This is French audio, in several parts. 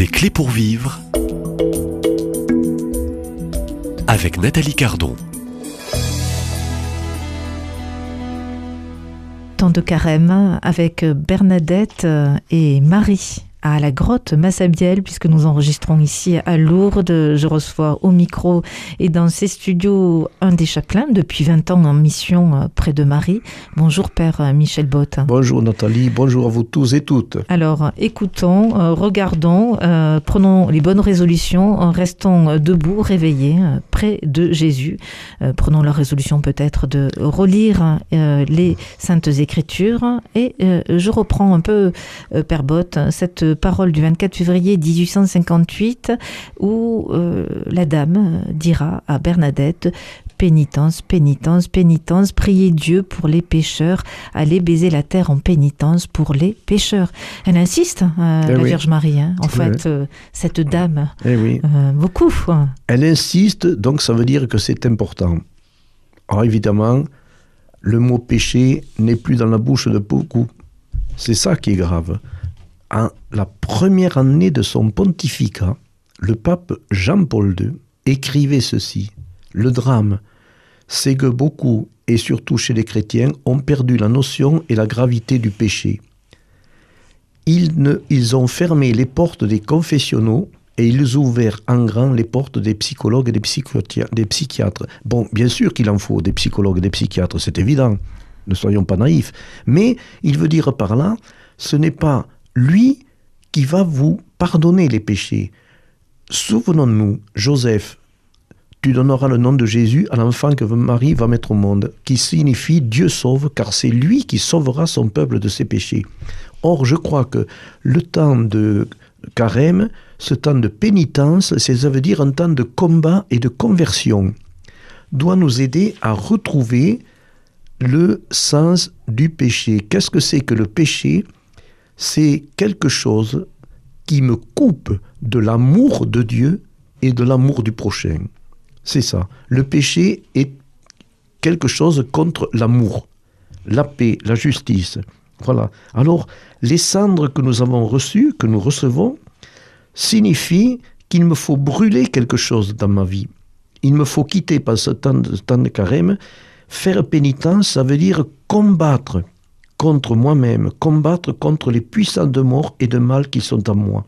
Des clés pour vivre avec Nathalie Cardon. Temps de carême avec Bernadette et Marie à la grotte Massabielle, puisque nous enregistrons ici à Lourdes. Je reçois au micro et dans ces studios un des chapelains depuis 20 ans en mission euh, près de Marie. Bonjour Père euh, Michel Bott. Bonjour Nathalie, bonjour à vous tous et toutes. Alors écoutons, euh, regardons, prenons les bonnes résolutions, restons debout, réveillés, près de Jésus. prenons la résolution peut-être de relire les Saintes Écritures et je reprends un peu, Père Bott, cette parole du 24 février 1858 où euh, la dame dira à Bernadette pénitence, pénitence, pénitence, priez Dieu pour les pécheurs, allez baiser la terre en pénitence pour les pécheurs. Elle insiste, euh, eh la Vierge Marie, hein. en fait, euh, cette dame, eh oui. beaucoup. Elle insiste, donc ça veut dire que c'est important. Alors évidemment, le mot péché n'est plus dans la bouche de beaucoup. C'est ça qui est grave en la première année de son pontificat, le pape Jean-Paul II écrivait ceci. Le drame, c'est que beaucoup, et surtout chez les chrétiens, ont perdu la notion et la gravité du péché. Ils, ne, ont fermé les portes des confessionnaux et ils ont ouvert en grand les portes des psychologues et des psychiatres. Bon, bien sûr qu'il en faut des psychologues et des psychiatres, c'est évident, ne soyons pas naïfs. Mais il veut dire par là, ce n'est pas lui qui va vous pardonner les péchés. Souvenons-nous, Joseph, tu donneras le nom de Jésus à l'enfant que Marie va mettre au monde, qui signifie Dieu sauve, car c'est lui qui sauvera son peuple de ses péchés. Or, je crois que le temps de carême, ce temps de pénitence, ça veut dire un temps de combat et de conversion, doit nous aider à retrouver le sens du péché. Qu'est-ce que c'est que le péché? C'est quelque chose qui me coupe de l'amour de Dieu et de l'amour du prochain. C'est ça. Le péché est quelque chose contre l'amour, la paix, la justice. Voilà. Alors, les cendres que nous avons reçues, que nous recevons, signifient qu'il me faut brûler quelque chose dans ma vie. Il me faut quitter par ce temps de, de carême. Faire pénitence, ça veut dire combattre contre moi-même, combattre contre les puissants de mort et de mal qui sont en moi.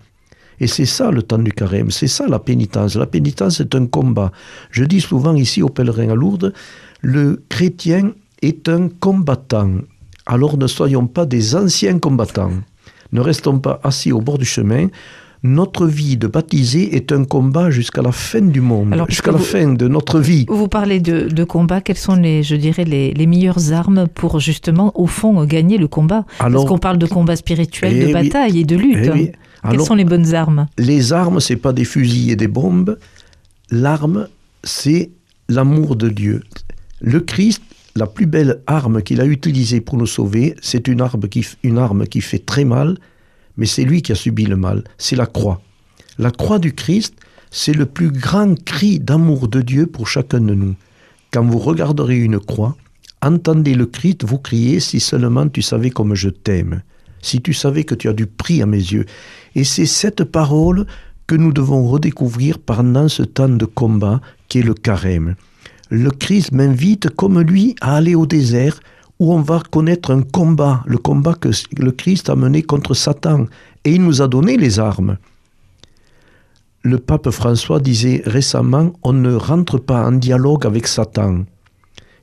Et c'est ça le temps du carême, c'est ça la pénitence. La pénitence est un combat. Je dis souvent ici aux pèlerins à Lourdes, le chrétien est un combattant. Alors ne soyons pas des anciens combattants. Ne restons pas assis au bord du chemin notre vie de baptisé est un combat jusqu'à la fin du monde, jusqu'à la fin de notre vie. Vous parlez de, combat, quelles sont les, je dirais, les, meilleures armes pour justement, au fond, gagner le combat Parce qu'on parle de combat spirituel, de eh bataille et de lutte. Eh quelles sont les bonnes armes Les armes, c'est pas des fusils et des bombes. L'arme, c'est l'amour de Dieu. Le Christ, la plus belle arme qu'il a utilisée pour nous sauver, c'est une arme qui, une arme qui fait très mal, mais c'est lui qui a subi le mal, c'est la croix. La croix du Christ, c'est le plus grand cri d'amour de Dieu pour chacun de nous. Quand vous regarderez une croix, entendez le cri, vous crier si seulement tu savais comme je t'aime, si tu savais que tu as du prix à mes yeux. Et c'est cette parole que nous devons redécouvrir pendant ce temps de combat qui est le carême. Le Christ m'invite comme lui à aller au désert où on va connaître un combat, le combat que le Christ a mené contre Satan. Et il nous a donné les armes. Le pape François disait récemment, on ne rentre pas en dialogue avec Satan.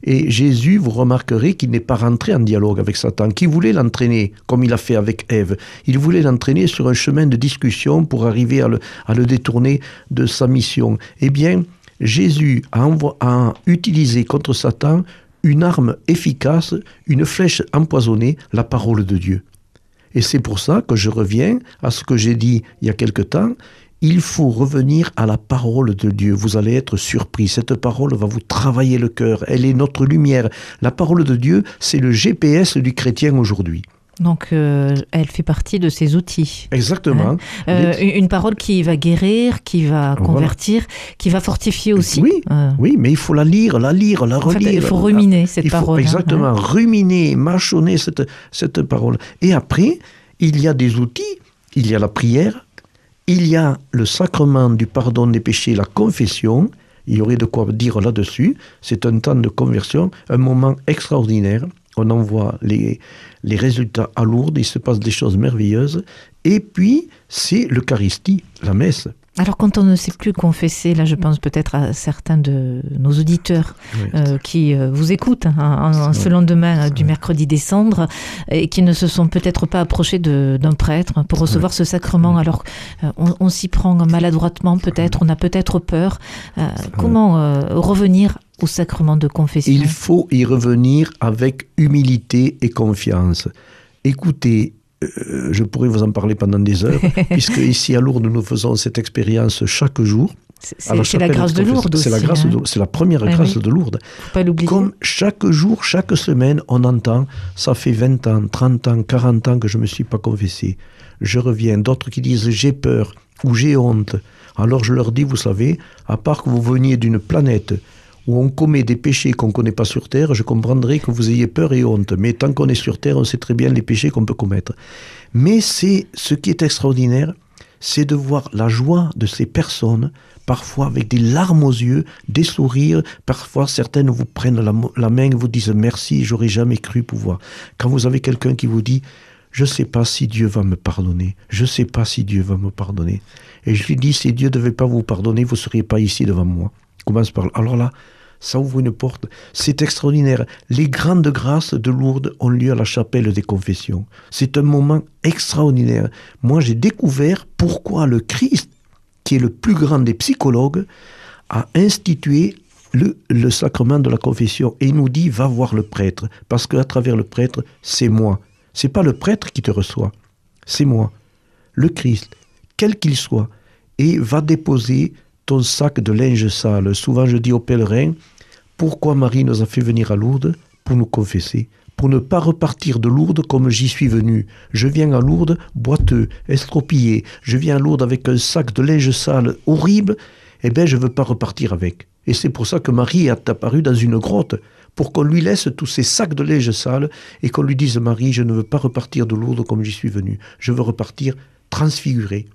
Et Jésus, vous remarquerez qu'il n'est pas rentré en dialogue avec Satan, qui voulait l'entraîner, comme il a fait avec Ève. Il voulait l'entraîner sur un chemin de discussion pour arriver à le, détourner de sa mission. Eh bien, Jésus a, a utilisé contre Satan une arme efficace, une flèche empoisonnée, la parole de Dieu. Et c'est pour ça que je reviens à ce que j'ai dit il y a quelque temps. Il faut revenir à la parole de Dieu. Vous allez être surpris. Cette parole va vous travailler le cœur. Elle est notre lumière. La parole de Dieu, c'est le GPS du chrétien aujourd'hui. Donc, euh, elle fait partie de ces outils. Exactement. Hein. Euh, une parole qui va guérir, qui va convertir, qui va fortifier aussi. Oui, euh. oui, mais il faut la lire, la lire, la relire. il faut ruminer cette parole. Hein. exactement, ruminer, mâchonner cette, cette parole. Et après, il y a des outils. Il y a la prière, il y a le sacrement du pardon des péchés, la confession. Il y aurait de quoi dire là-dessus. C'est un temps de conversion, un moment extraordinaire. On envoie les, les résultats à Lourdes, il se passe des choses merveilleuses. Et puis, c'est l'Eucharistie, la messe. Alors quand on ne sait plus confesser, là je pense peut-être à certains de nos auditeurs Oui. euh, qui euh, vous écoutent hein, en, en ce lendemain euh, du mercredi des cendres et qui ne se sont peut-être pas approchés d'un prêtre pour recevoir ce sacrement. Alors euh, on, on s'y prend maladroitement peut-être, on a peut-être peur. Comment revenir au sacrement de confession Il faut y revenir avec humilité et confiance. Écoutez, euh, je pourrais vous en parler pendant des heures, puisque ici à Lourdes, nous faisons cette expérience chaque jour. C'est la grâce de confession. Lourdes aussi. C'est la grâce hein. de Lourdes. C'est la première grâce oui. de Lourdes. Faut pas l'oublier. Comme chaque jour, chaque semaine, on entend, ça fait 20 ans, 30 ans, 40 ans que je ne me suis pas confessé. Je reviens. D'autres qui disent j'ai peur ou j'ai honte. Alors je leur dis, vous savez, à part que vous veniez d'une planète où on commet des péchés qu'on ne connaît pas sur Terre, je comprendrais que vous ayez peur et honte. Mais tant qu'on est sur Terre, on sait très bien les péchés qu'on peut commettre. Mais c'est ce qui est extraordinaire, c'est de voir la joie de ces personnes, parfois avec des larmes aux yeux, des sourires. Parfois, certaines vous prennent la, la main et vous disent merci, j'aurais jamais cru pouvoir. Quand vous avez quelqu'un qui vous dit je ne sais pas si Dieu va me pardonner, je ne sais pas si Dieu va me pardonner. Et je lui dis si Dieu ne devait pas vous pardonner, vous ne seriez pas ici devant moi. Alors là, ça ouvre une porte. C'est extraordinaire. Les grandes grâces de Lourdes ont lieu à la chapelle des confessions. C'est un moment extraordinaire. Moi, j'ai découvert pourquoi le Christ, qui est le plus grand des psychologues, a institué le, sacrement de la confession. Et il nous dit, va voir le prêtre. Parce qu'à travers le prêtre, c'est moi. C'est pas le prêtre qui te reçoit. C'est moi. Le Christ, quel qu'il soit. Et va déposer ton sac de linge sale. Souvent, je dis aux pèlerins, pourquoi Marie nous a fait venir à Lourdes Pour nous confesser, pour ne pas repartir de Lourdes comme j'y suis venu. Je viens à Lourdes boiteux, estropié. Je viens à Lourdes avec un sac de linge sale horrible. Eh bien, je ne veux pas repartir avec. Et c'est pour ça que Marie est apparue dans une grotte, pour qu'on lui laisse tous ces sacs de linge sale et qu'on lui dise Marie, je ne veux pas repartir de Lourdes comme j'y suis venu. Je veux repartir transfiguré,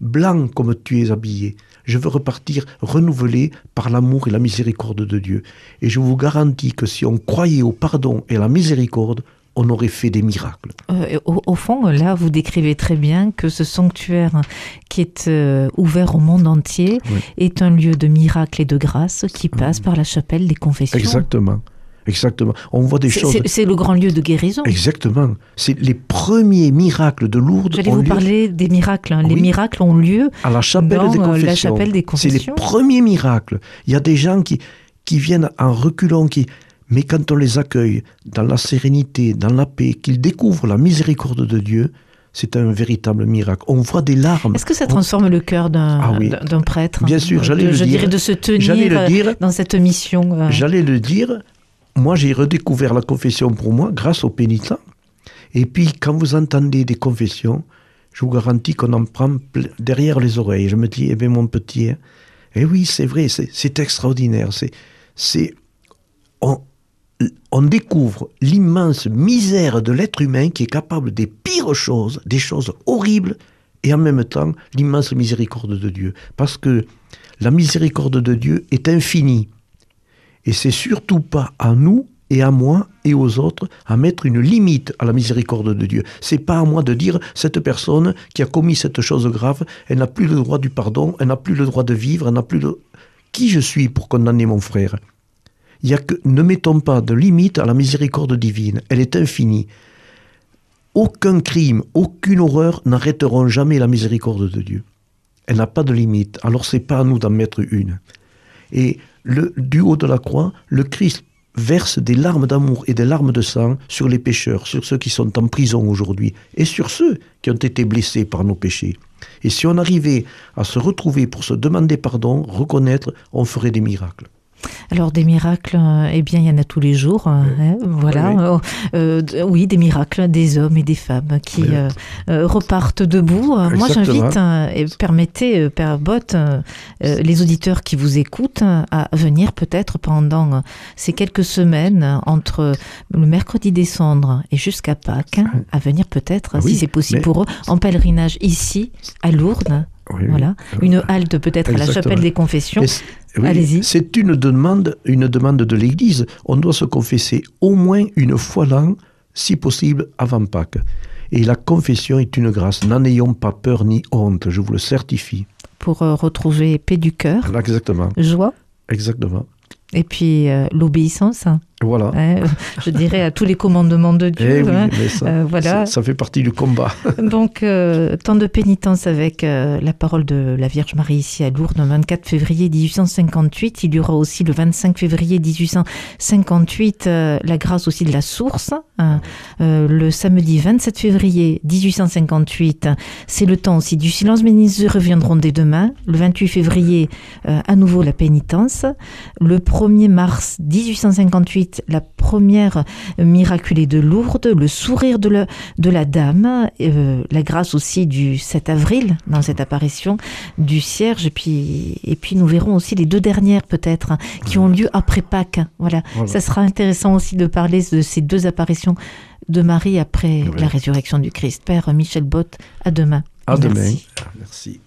blanc comme tu es habillé. Je veux repartir renouvelé par l'amour et la miséricorde de Dieu. Et je vous garantis que si on croyait au pardon et à la miséricorde, on aurait fait des miracles. Euh, au, au fond, là, vous décrivez très bien que ce sanctuaire qui est euh, ouvert au monde entier Oui. est un lieu de miracle et de grâce qui passe par la chapelle des confessions. Exactement. Exactement. On voit des choses. C'est le grand lieu de guérison. Exactement. C'est les premiers miracles de Lourdes J'allais vous lieu parler des miracles. hein. Les miracles ont lieu à la chapelle dans des euh, confessions. C'est les premiers miracles. Il y a des gens qui, qui viennent en reculant, qui, mais quand on les accueille dans la sérénité, dans la paix, qu'ils découvrent la miséricorde de Dieu, c'est un véritable miracle. On voit des larmes. Est-ce que ça On- transforme le cœur d'un Ah oui. prêtre Bien sûr, j'allais le Je dire. dirais de se tenir le euh, dire. dans cette mission. euh, J'allais le dire, moi j'ai redécouvert la confession pour moi grâce aux pénitents. Et puis quand vous entendez des confessions, je vous garantis qu'on en prend derrière les oreilles. Je me dis, eh bien mon petit, hein, eh oui c'est vrai, c'est extraordinaire. C'est, c'est, on découvre l'immense misère de l'être humain qui est capable des pires choses, des choses horribles, et en même temps l'immense miséricorde de Dieu. Parce que la miséricorde de Dieu est infinie. Et c'est surtout pas à nous et à moi et aux autres à mettre une limite à la miséricorde de Dieu. C'est pas à moi de dire cette personne qui a commis cette chose grave, elle n'a plus le droit du pardon, elle n'a plus le droit de vivre, elle n'a plus le... Qui je suis pour condamner mon frère? Il y a que ne mettons pas de limite à la miséricorde divine, elle est infinie. Aucun crime, aucune horreur n'arrêteront jamais la miséricorde de Dieu. Elle n'a pas de limite, alors c'est pas à nous d'en mettre une. Et le, du haut de la croix, le Christ verse des larmes d'amour et des larmes de sang sur les pécheurs, sur ceux qui sont en prison aujourd'hui, et sur ceux qui ont été blessés par nos péchés. Et si on arrivait à se retrouver pour se demander pardon, reconnaître, on ferait des miracles. Alors des miracles, euh, eh bien il y en a tous les jours. euh, hein, voilà, Oui, Euh, euh, oui, des miracles, des hommes et des femmes qui Oui. euh, repartent debout. Moi j'invite euh, et permettez, euh, Père Bott, euh, les auditeurs qui vous écoutent à venir peut-être pendant ces quelques semaines entre le mercredi des cendres et jusqu'à Pâques, hein, à venir peut-être, Ah si c'est possible mais- pour eux, en pèlerinage ici à Lourdes Oui, Voilà. oui. Une halte peut-être à la chapelle des confessions. Oui, Allez-y. C'est une demande, une demande de l'Église. On doit se confesser au moins une fois l'an, si possible avant Pâques. Et la confession est une grâce. N'en ayons pas peur ni honte, je vous le certifie. pour euh, retrouver paix du cœur, Exactement, joie, exactement. et puis euh, l'obéissance, Voilà. hein, je dirais à tous les commandements de Dieu. Eh oui, hein. mais ça, Euh, voilà. ça, ça fait partie du combat. Donc, euh, temps de pénitence avec euh, la parole de la Vierge Marie ici à Lourdes, le 24 février 1858. Il y aura aussi le 25 février 1858 euh, la grâce aussi de la source. hein. Le samedi 27 février 1858, c'est le temps aussi du silence, mais ils reviendront dès demain. Le 28 février, à nouveau la pénitence. Le 1er mars 1858, la première miraculée de Lourdes, le sourire de la, de la dame, euh, la grâce aussi du 7 avril dans cette apparition du cierge, et puis, et puis nous verrons aussi les deux dernières peut-être hein, qui ont lieu après Pâques. Voilà. Voilà. ça sera intéressant aussi de parler de ces deux apparitions de Marie après Oui. la résurrection du Christ. Père Michel Bott, à demain. À demain. Merci.